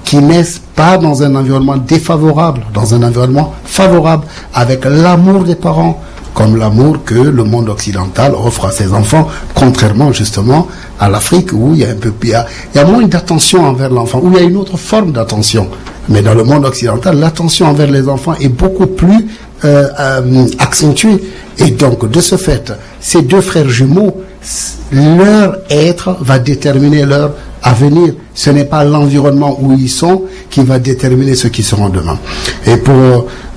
qui naissent pas dans un environnement défavorable, dans un environnement favorable, avec l'amour des parents, comme l'amour que le monde occidental offre à ses enfants, contrairement justement à l'Afrique où il y a un peu il y a, il y a moins d'attention envers l'enfant, où il y a une autre forme d'attention. Mais dans le monde occidental, l'attention envers les enfants est beaucoup plus euh, euh, accentuée. Et donc, de ce fait, ces deux frères jumeaux, leur être va déterminer leur avenir. Ce n'est pas l'environnement où ils sont qui va déterminer ce qu'ils seront demain. Et pour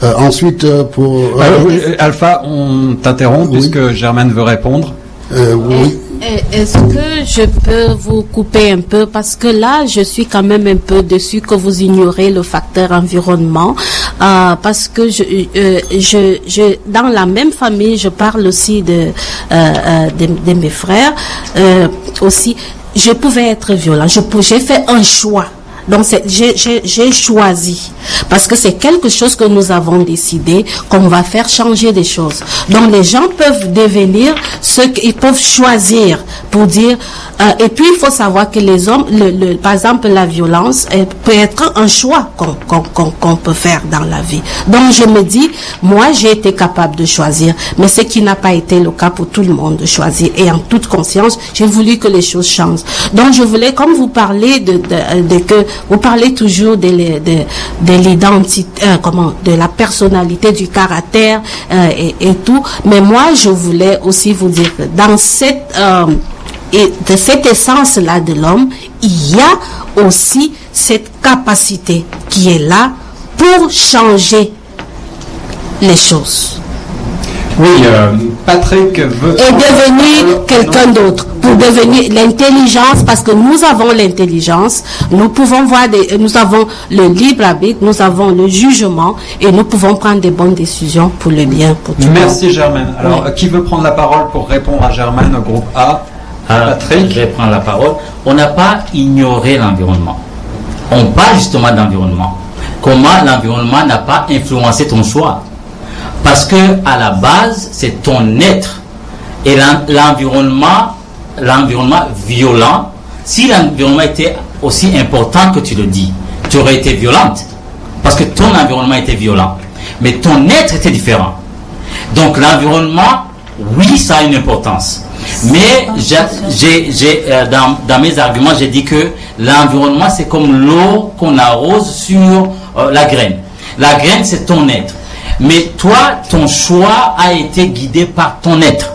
euh, ensuite euh, pour euh, euh, Alpha, on t'interrompt Oui. puisque Germaine veut répondre. euh, oui. Eh, Est-ce que je peux vous couper un peu? Parce que là, je suis quand même un peu dessus que vous ignorez le facteur environnement euh, parce que je, euh, je, je, dans la même famille, je parle aussi de, euh, euh, de, de mes frères euh, aussi. Je pouvais être violent. Je j'ai fait un choix. Donc, j'ai- choisi parce que c'est quelque chose que nous avons décidé qu'on va faire changer des choses. Donc, les gens peuvent devenir ce qu'ils peuvent choisir pour dire. euh, et puis, il faut savoir que les hommes, le, le- par exemple, la violence elle peut être un choix qu'on qu'on- qu'on peut faire dans la vie. Donc, je me dis, moi, j'ai été capable de choisir, mais ce qui n'a pas été le cas pour tout le monde de choisir. Et en toute conscience, j'ai voulu que les choses changent. Donc, je voulais, comme vous parlez de, de, de que vous parlez toujours de, l'identité, euh, comment, de la personnalité, du caractère euh, et, et tout. Mais moi, je voulais aussi vous dire que dans cette euh, et de cette essence-là de l'homme, il y a aussi cette capacité qui est là pour changer les choses Oui, euh, Patrick veut. et devenir quelqu'un d'autre pour devenir l'intelligence parce que nous avons l'intelligence nous pouvons voir des nous avons le libre arbitre nous avons le jugement et nous pouvons prendre des bonnes décisions pour le bien pour tout le monde Merci Germaine. Alors, qui veut prendre la parole pour répondre à Germaine au groupe A? Ah, Patrick. Je vais prendre la parole. On n'a pas ignoré l'environnement. On parle justement d'environnement. Comment l'environnement n'a pas influencé ton choix? Parce que à la base, c'est ton être. Et l'en- l'environnement, l'environnement violent, si l'environnement était aussi important que tu le dis, tu aurais été violente. Parce que ton environnement était violent. Mais ton être était différent. Donc l'environnement, oui, ça a une importance. Mais euh, dans, dans mes arguments, j'ai dit que l'environnement, c'est comme l'eau qu'on arrose sur euh, la graine. La graine, c'est ton être. Mais toi, ton choix a été guidé par ton être.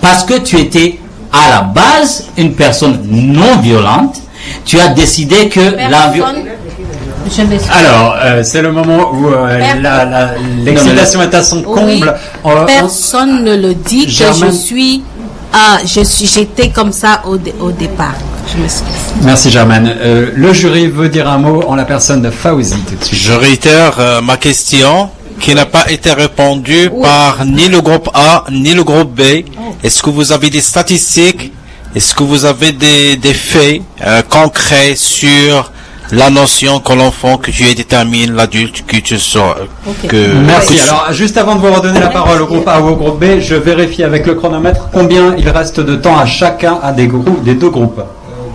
Parce que tu étais à la base une personne non violente, tu as décidé que. Je m'excuse. Alors, euh, c'est le moment où euh, la- la- l'excitation est à son comble. Oui. Euh, on- Personne ne le dit que je suis. Ah, je suis. J'étais comme ça au, dé- au départ. Je m'excuse. Merci Germaine. Euh, le jury veut dire un mot en la personne de Fauzi tout de suite. Je réitère euh, ma question qui n'a pas été répondue par ni le groupe A ni le groupe B. Est-ce que vous avez des statistiques? Est-ce que vous avez des, des faits euh, concrets sur la notion que l'enfant que tu es détermine l'adulte que tu seras que Merci. que tu- Alors, juste avant de vous redonner la parole au groupe A ou au groupe B, je vérifie avec le chronomètre combien il reste de temps à chacun à des groupes, des deux groupes.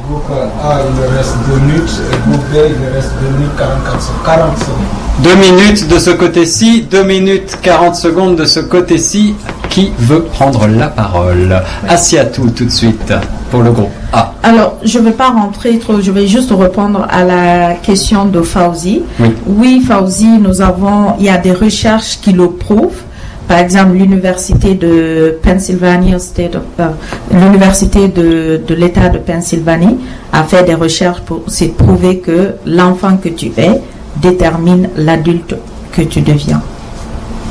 Groupe A, il reste 2 minutes, et groupe B, il reste 2 minutes 44 secondes. 40 secondes. Deux minutes de ce côté-ci, deux minutes 40 secondes de ce côté-ci. Qui veut prendre la parole? Asiatou tout de suite pour le groupe A. Alors, je ne vais pas rentrer trop, je vais juste répondre à la question de Fauzi. Oui. Fauzi, nous avons, il y a des recherches qui le prouvent. Par exemple, l'université de Pennsylvania State of, euh, l'université de, de l'État de Pennsylvanie a fait des recherches pour c'est prouver que l'enfant que tu es détermine l'adulte que tu deviens.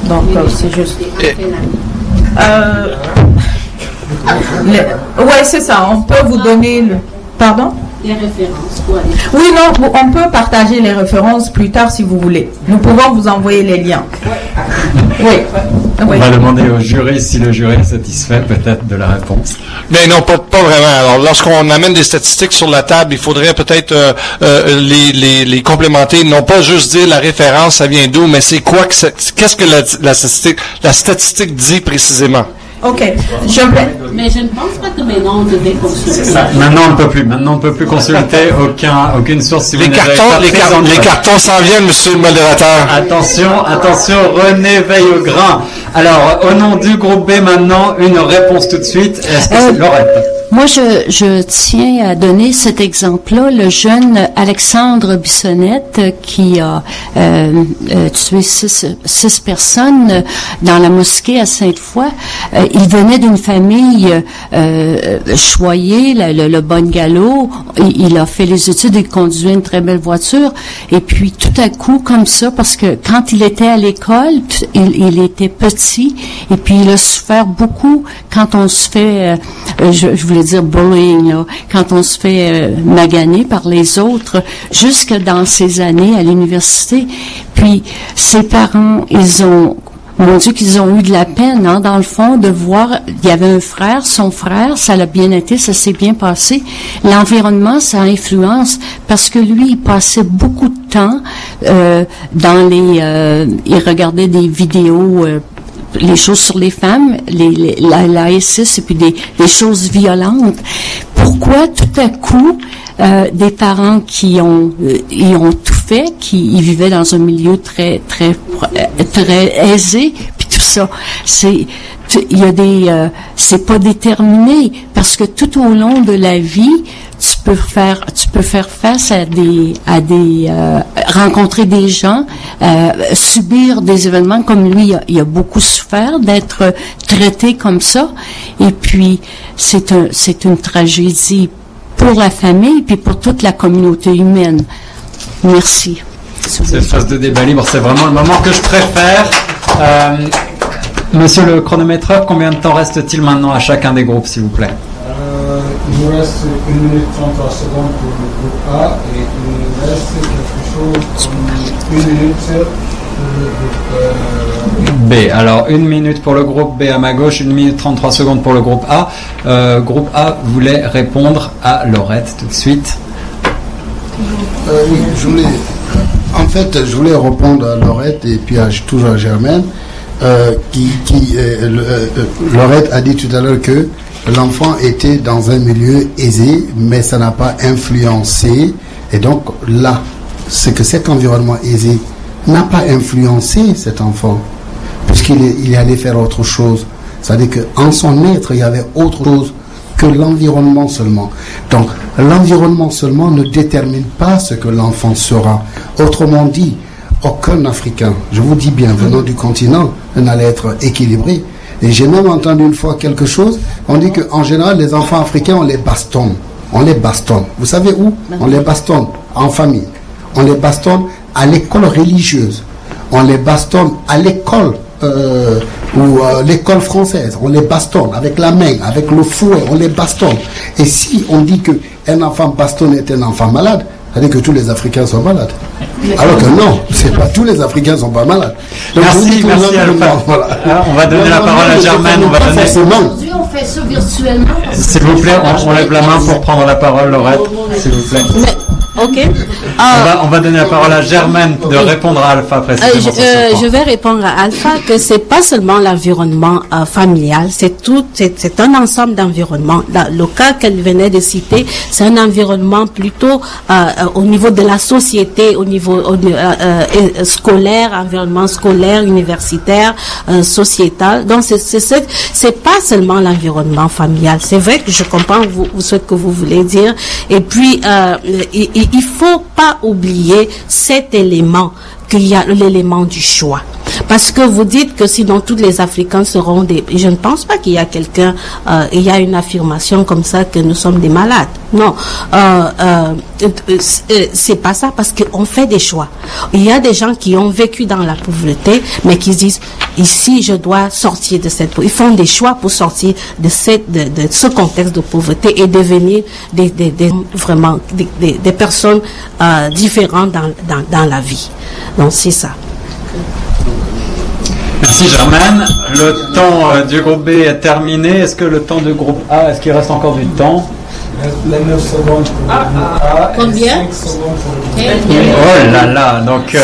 Donc, euh, c'est juste. Euh, le- ouais, c'est ça. On peut vous donner le. Pardon? Les références. Oui, non, on peut partager les références plus tard si vous voulez. Nous pouvons vous envoyer les liens. Oui. On Oui. va demander au jury si le jury est satisfait peut-être de la réponse. Mais non, pas, pas vraiment. Alors, lorsqu'on amène des statistiques sur la table, il faudrait peut-être euh, euh, les, les, les complémenter. Non pas juste dire la référence, ça vient d'où, mais c'est quoi que c'est- qu'est-ce que la, la statistique, la statistique dit précisément. Ok, je vais. Mais je ne pense pas que maintenant on devait consulter. Maintenant, on ne peut plus. Maintenant, on ne peut plus consulter aucun, aucune source si vous Les n'avez cartons, pas les, car- présenté. les cartons s'en viennent, monsieur le modérateur. Attention, attention, René veille au grain. Alors, au nom du groupe B maintenant, une réponse tout de suite. Est-ce que c'est Euh, Laurette Moi, je, je tiens à donner cet exemple-là. Le jeune Alexandre Bissonnette qui a euh, euh, tué six, six personnes dans la mosquée à Sainte-Foy, euh, il venait d'une famille choyée, le, le, le bon galop. Il, a fait les études, il conduisait une très belle voiture. Et puis, tout à coup, comme ça, parce que quand il était à l'école, il, il était petit, et puis il a souffert beaucoup quand on se fait, je, je voulais dire bullying, là, quand on se fait euh, maganer par les autres, jusque dans ses années à l'université. Puis ses parents, ils ont mon Dieu, qu'ils ont eu de la peine, hein, dans le fond, de voir, il y avait un frère, son frère, ça l'a bien été, ça s'est bien passé. L'environnement, ça influence parce que lui, il passait beaucoup de temps euh, dans les, euh, il regardait des vidéos. euh, les choses sur les femmes, les, les- la, la S6 et puis des, des choses violentes. Pourquoi tout à coup euh, des parents qui ont euh, ils ont tout fait, qui ils vivaient dans un milieu très très euh, très aisé, puis tout ça, c'est il y a des euh, c'est pas déterminé parce que tout au long de la vie tu peux faire tu peux faire face à des à des euh, rencontrer des gens euh, subir des événements comme lui il a, beaucoup souffert d'être traité comme ça. Et puis c'est un c'est une tragédie pour la famille puis pour toute la communauté humaine. Merci. Cette phase de débat libre, c'est vraiment le moment que je préfère. Euh, monsieur le chronométreur, combien de temps reste-t-il maintenant à chacun des groupes, s'il vous plaît Euh, il nous reste 1 minute 33 secondes pour le groupe A et il nous reste quelque chose comme 1 minute pour le groupe euh, B. Alors, une minute pour le groupe B à ma gauche, une minute 33 secondes pour le groupe A. Euh, groupe A voulait répondre à Laurette tout de suite. Euh, oui, je voulais, en fait, je voulais répondre à Laurette et puis à, toujours à Germaine, euh, qui, qui euh, euh, Laurette a dit tout à l'heure que l'enfant était dans un milieu aisé, mais ça n'a pas influencé. Et donc là, c'est que cet environnement aisé n'a pas influencé cet enfant, puisqu'il est, il est allé faire autre chose. C'est-à-dire qu'en son être, il y avait autre chose que l'environnement seulement. Donc, l'environnement seulement ne détermine pas ce que l'enfant sera. Autrement dit, aucun Africain, je vous dis bien, venant du continent, n'allait être équilibré. Et j'ai même entendu une fois quelque chose, on dit qu'en général, les enfants africains, on les bastonne. On les bastonne. Vous savez où? On les bastonne en famille. On les bastonne à l'école religieuse. On les bastonne à l'école euh, ou euh, l'école française. On les bastonne avec la main, avec le fouet, on les bastonne. Et si on dit que un enfant bastonné est un enfant malade, ça veut dire que tous les Africains sont malades. Alors que non, c'est pas tous les Africains sont pas malades. Donc, Merci, merci voilà. Ah, on va donner la parole à Germaine, on va donner- forcément. Aujourd'hui, on fait ça virtuellement. S'il vous plaît, on, on lève la main pour prendre la parole, Laurette, s'il vous plaît. Ok. On va, on va donner la parole à Germaine de répondre à Alpha Euh, précisément je, euh, point. je vais répondre à Alpha que c'est pas seulement l'environnement euh, familial, c'est tout, c'est un ensemble d'environnements. Le cas qu'elle venait de citer, c'est un environnement plutôt euh, euh, au niveau de la société, au niveau au- euh, euh, euh, scolaire, environnement scolaire, universitaire, euh, sociétal. Donc c'est pas seulement l'environnement familial. C'est vrai que je comprends vous, ce que vous voulez dire. Et puis euh, il il faut pas oublier cet élément qu'il y a l'élément du choix. Parce que vous dites que sinon tous les Africains seront des... Je ne pense pas qu'il y a quelqu'un, euh, il y a une affirmation comme ça que nous sommes des malades. Non, euh, euh, euh, c'est- c'est pas ça parce qu'on fait des choix. Il y a des gens qui ont vécu dans la pauvreté, mais qui se disent ici je dois sortir de cette pauvreté. Ils font des choix pour sortir de, cette, de, ce contexte de pauvreté et devenir des, vraiment des, personnes euh, différentes dans, dans, dans la vie. Donc c'est ça. Merci Germaine. Le temps euh, du groupe B est terminé. Est-ce que le temps du groupe A, est-ce qu'il reste encore du temps Les 9 secondes pour le groupe A Combien et 5 secondes pour le groupe B. Oh là là, donc euh,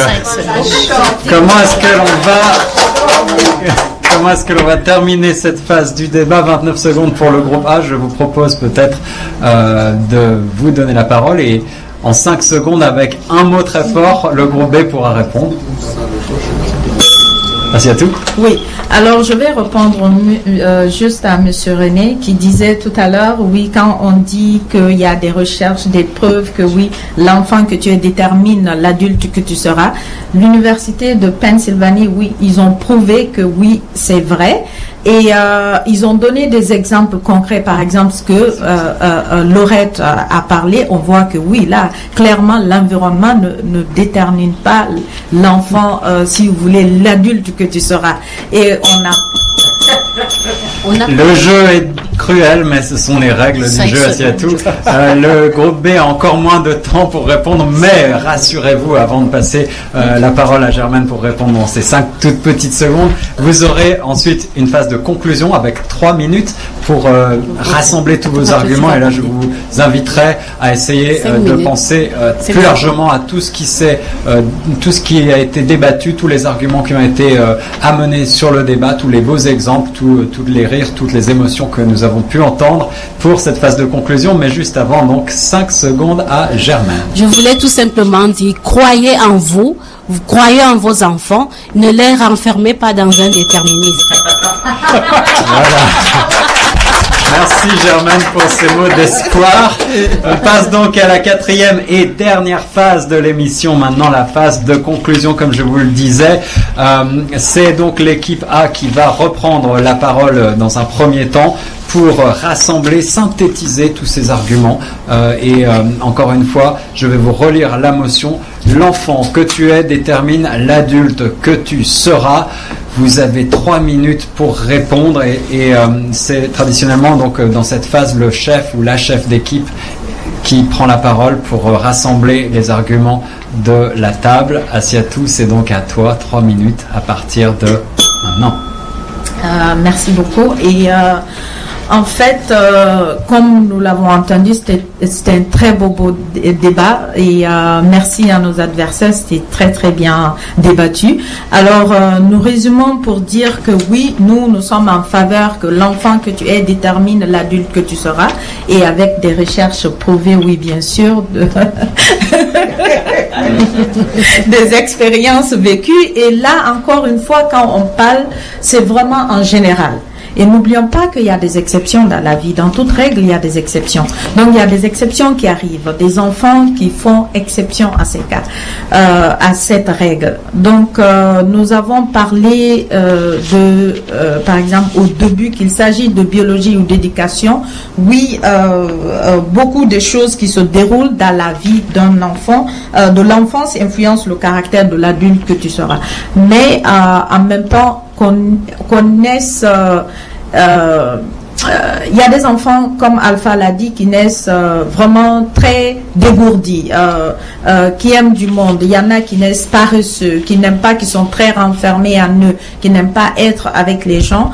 comment est-ce que l'on va comment est-ce que l'on va terminer cette phase du débat? 29 secondes pour le groupe A. Je vous propose peut-être euh, de vous donner la parole et en 5 secondes avec un mot très fort, le groupe B pourra répondre. Merci à tout. Oui, alors je vais répondre euh, juste à Monsieur René qui disait tout à l'heure, oui, quand on dit qu'il y a des recherches, des preuves que oui, l'enfant que tu es détermine l'adulte que tu seras. L'université de Pennsylvanie, oui, ils ont prouvé que oui, c'est vrai. Et euh, ils ont donné des exemples concrets, par exemple ce que euh, euh, Laurette a parlé, on voit que oui, là, clairement, l'environnement ne, détermine pas l'enfant, si vous voulez, l'adulte que tu seras. Et on a le jeu est cruel, mais ce sont les règles du jeu à tout. Euh, le groupe B a encore moins de temps pour répondre, mais rassurez-vous, avant de passer euh, la parole à Germaine pour répondre dans ces cinq toutes petites secondes, vous aurez ensuite une phase de conclusion avec trois minutes pour euh, rassembler tous vos arguments. Et là, je vous inviterai à essayer de penser plus largement à tout ce qui s'est, tout ce qui a été débattu, tous les arguments qui ont été amenés sur le débat, tous les beaux exemples, tous les rires, toutes les émotions que nous avons pu entendre pour cette phase de conclusion. Mais juste avant, donc 5 secondes à Germain. Je voulais tout simplement dire, croyez en vous, vous croyez en vos enfants, ne les renfermez pas dans un déterminisme. Merci Germaine pour ces mots d'espoir. On passe donc à la quatrième et dernière phase de l'émission, maintenant la phase de conclusion comme je vous le disais. Euh, c'est donc l'équipe A qui va reprendre la parole dans un premier temps pour rassembler, synthétiser tous ces arguments. Euh, et euh, encore une fois, je vais vous relire la motion. L'enfant que tu es détermine l'adulte que tu seras. Vous avez trois minutes pour répondre et, euh, c'est traditionnellement donc dans cette phase le chef ou la chef d'équipe qui prend la parole pour rassembler les arguments de la table. Asiatou, c'est donc à toi, trois minutes à partir de maintenant. merci beaucoup. Et en fait, euh, comme nous l'avons entendu, c'était un très beau, débat et euh, merci à nos adversaires, c'était très très bien débattu. Alors, euh, nous résumons pour dire que oui, nous, nous sommes en faveur que l'enfant que tu es détermine l'adulte que tu seras et avec des recherches prouvées, oui, bien sûr, des expériences vécues. Et là, encore une fois, quand on parle, c'est vraiment en général. Et n'oublions pas qu'il y a des exceptions dans la vie. Dans toute règle, il y a des exceptions. Donc, il y a des exceptions qui arrivent, des enfants qui font exception à ces cas, euh, à cette règle. Donc, euh, nous avons parlé euh, de, par exemple, au début qu'il s'agit de biologie ou d'éducation. Oui, beaucoup de choses qui se déroulent dans la vie d'un enfant, de l'enfance influencent le caractère de l'adulte que tu seras. Mais en même temps, qu'on connaisse euh, euh, il y a des enfants, comme Alpha l'a dit, qui naissent euh, vraiment très dégourdis, qui aiment du monde. Il y en a qui naissent paresseux, qui n'aiment pas, qui sont très renfermés en eux, qui n'aiment pas être avec les gens.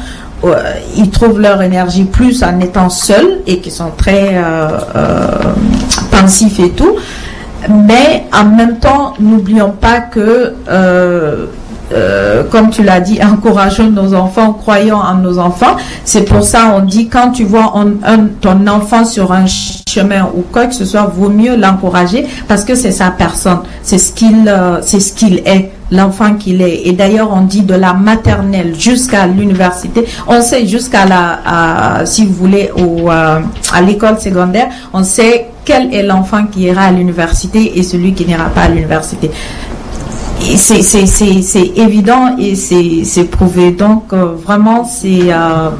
ils trouvent leur énergie plus en étant seuls et qui sont très pensifs et tout. Mais en même temps, n'oublions pas que euh, comme tu l'as dit, encourageons nos enfants, croyons en nos enfants. C'est pour ça on dit quand tu vois ton enfant sur un chemin ou quoi que ce soit, vaut mieux l'encourager parce que c'est sa personne, c'est ce qu'il euh, c'est ce qu'il est l'enfant qu'il est. Et d'ailleurs, on dit de la maternelle jusqu'à l'université. On sait jusqu'à la, si vous voulez, euh, à l'école secondaire, on sait quel est l'enfant qui ira à l'université et celui qui n'ira pas à l'université c'est évident et c'est prouvé. Donc, euh, vraiment, c'est. Euh,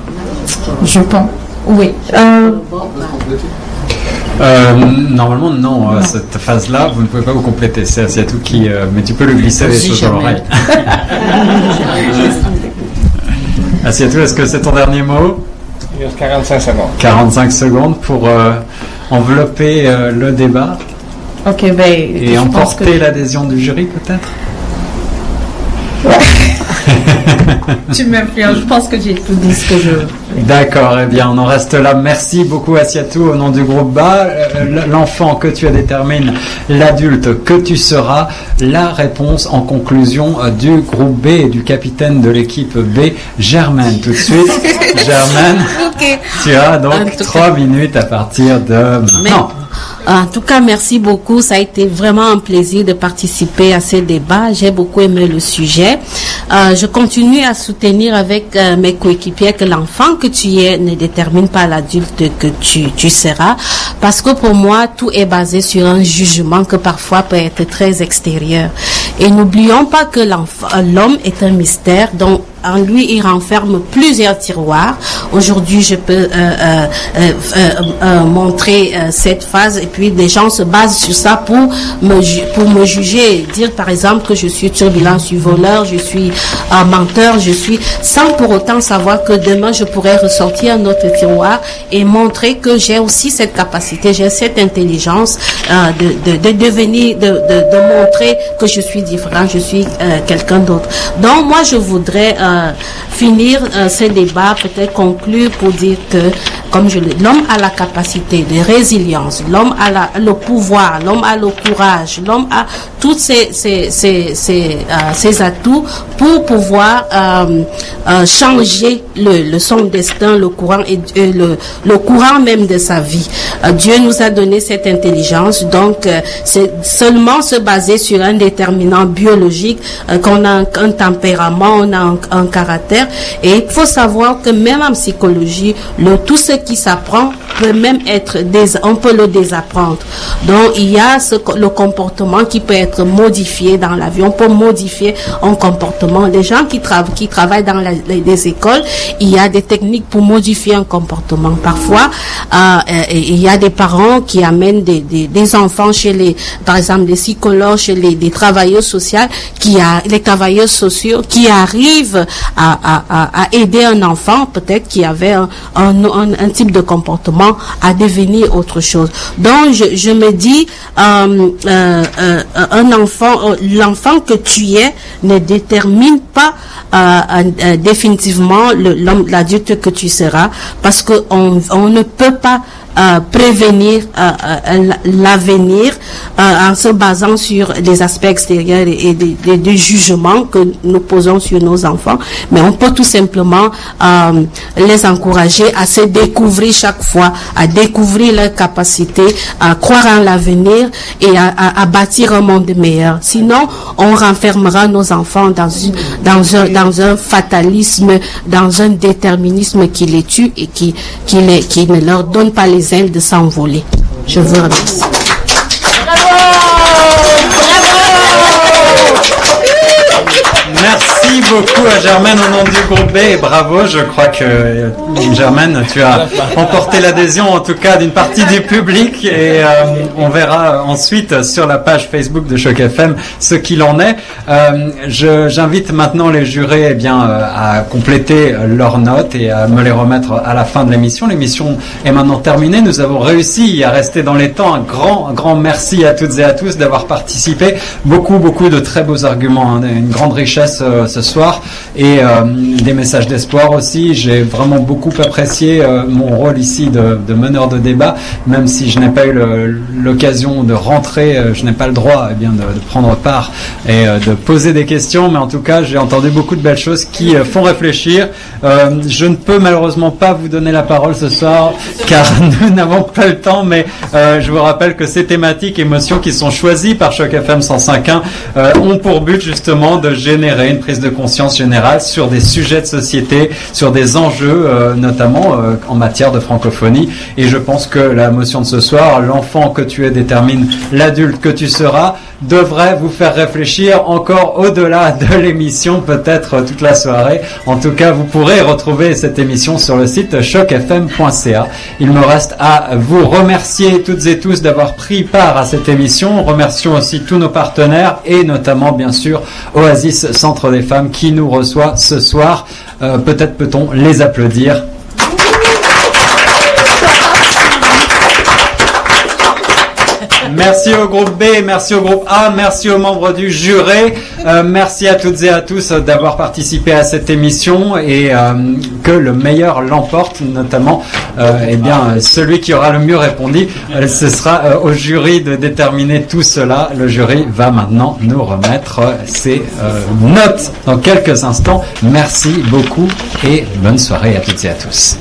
je pense. Oui. Euh, normalement, non. cette phase-là, vous ne pouvez pas vous compléter. C'est tout qui. mais tu peux le glisser des choses dans l'oreille. tout est-ce que c'est ton dernier mot? Il reste 45 secondes. 45 secondes pour envelopper le débat. Ok, ben. Et emporter l'adhésion du jury, peut-être? tu m'influences. Je pense que j'ai tout dit ce que je. D'accord, eh bien, on en reste là. Merci beaucoup, Asiatou, au nom du groupe BA. Euh, L'enfant que tu as détermine, l'adulte que tu seras. La réponse en conclusion euh, du groupe B et du capitaine de l'équipe B, Germaine, tout de suite. Germaine, tu as donc trois minutes à partir de Mais- maintenant. En tout cas, merci beaucoup. Ça a été vraiment un plaisir de participer à ce débat. J'ai beaucoup aimé le sujet. Euh, je continue à soutenir avec euh, mes coéquipiers que l'enfant que tu es ne détermine pas l'adulte que tu, tu seras. Parce que pour moi, tout est basé sur un jugement que parfois peut être très extérieur. Et n'oublions pas que euh, l'homme est un mystère dont en lui, il renferme plusieurs tiroirs. Aujourd'hui, je peux euh, euh, euh, montrer cette phase et puis des gens se basent sur ça pour me, pour me juger. Dire par exemple que je suis turbulent, je suis voleur, je suis menteur, je suis sans pour autant savoir que demain je pourrais ressortir un autre tiroir et montrer que j'ai aussi cette capacité, j'ai cette intelligence de, de, de devenir, de, de, montrer que je suis différent, je suis quelqu'un d'autre. Donc moi je voudrais euh, finir euh, ce débat, peut-être conclure pour dire que, comme l'homme a la capacité de résilience, l'homme a le pouvoir, l'homme a le courage, l'homme a tous ces, euh, atouts pour pouvoir euh, changer le, le son destin, le courant et, le, le courant même de sa vie. Dieu nous a donné cette intelligence, donc c'est seulement se baser sur un déterminant biologique, qu'on a un, tempérament, on a un caractère, et il faut savoir que même en psychologie, le, tout ce qui s'apprend peut même être, dés- on peut le désapprendre. Donc il y a ce, le comportement qui peut être modifié dans la vie, on peut modifier un comportement. Les gens qui, trava- qui travaillent dans les, les écoles, il y a des techniques pour modifier un comportement. Parfois, euh, euh, il y a des parents qui amènent des enfants chez les, par exemple, des psychologues, chez les des travailleurs sociaux, qui a, les travailleurs sociaux qui arrivent à, à, à, aider un enfant, peut-être qui avait un, un, un, type de comportement, à devenir autre chose. Donc, je, je me dis, euh, euh, euh, un enfant, euh, l'enfant que tu es ne détermine pas euh, définitivement l'adulte que tu seras, parce que on, on ne peut pas prévenir euh, l'avenir en se basant sur des aspects extérieurs et, des- des jugements que nous posons sur nos enfants, mais on peut tout simplement euh, les encourager à se découvrir chaque fois, à découvrir leurs capacités, à croire en l'avenir et à, à- à bâtir un monde meilleur. Sinon, on renfermera nos enfants dans, une, dans, un, dans un fatalisme, dans un déterminisme qui les tue et qui, qui, les, qui ne leur donne pas les de s'envoler. Je vous remercie. Merci beaucoup à Germaine au nom du groupe B et bravo, je crois que euh, Germaine, tu as emporté l'adhésion en tout cas d'une partie du public et euh, on verra ensuite sur la page Facebook de Choc FM ce qu'il en est. Euh, J'invite maintenant les jurés eh bien, euh, à compléter leurs notes et à me les remettre à la fin de l'émission. L'émission est maintenant terminée, nous avons réussi à rester dans les temps. Un grand, grand merci à toutes et à tous d'avoir participé. Beaucoup, beaucoup de très beaux arguments, hein, une grande richesse soir et euh, des messages d'espoir aussi. J'ai vraiment beaucoup apprécié euh, mon rôle ici de, meneur de débat, même si je n'ai pas eu l'occasion de rentrer, euh, je n'ai pas le droit eh bien, de, prendre part et de poser des questions, mais en tout cas j'ai entendu beaucoup de belles choses qui font réfléchir. Je ne peux malheureusement pas vous donner la parole ce soir car nous n'avons pas le temps, mais je vous rappelle que ces thématiques émotions qui sont choisies par Choc FM 105.1 euh, ont pour but justement de générer une prise de conscience générale sur des sujets de société, sur des enjeux euh, notamment euh, en matière de francophonie. Et je pense que la motion de ce soir, l'enfant que tu es détermine l'adulte que tu seras, devrait vous faire réfléchir encore au-delà de l'émission, peut-être toute la soirée. En tout cas, vous pourrez retrouver cette émission sur le site chocfm.ca. Il me reste à vous remercier toutes et tous d'avoir pris part à cette émission. Remercions aussi tous nos partenaires et notamment, bien sûr, Oasis Centre des Femmes qui nous reçoit ce soir. Euh, peut-être peut-on les applaudir. Merci au groupe B, merci au groupe A, merci aux membres du jury, euh, merci à toutes et à tous d'avoir participé à cette émission et euh, que le meilleur l'emporte, notamment euh, eh bien celui qui aura le mieux répondu. Euh, ce sera euh, au jury de déterminer tout cela. Le jury va maintenant nous remettre euh, ses euh, notes dans quelques instants. Merci beaucoup et bonne soirée à toutes et à tous.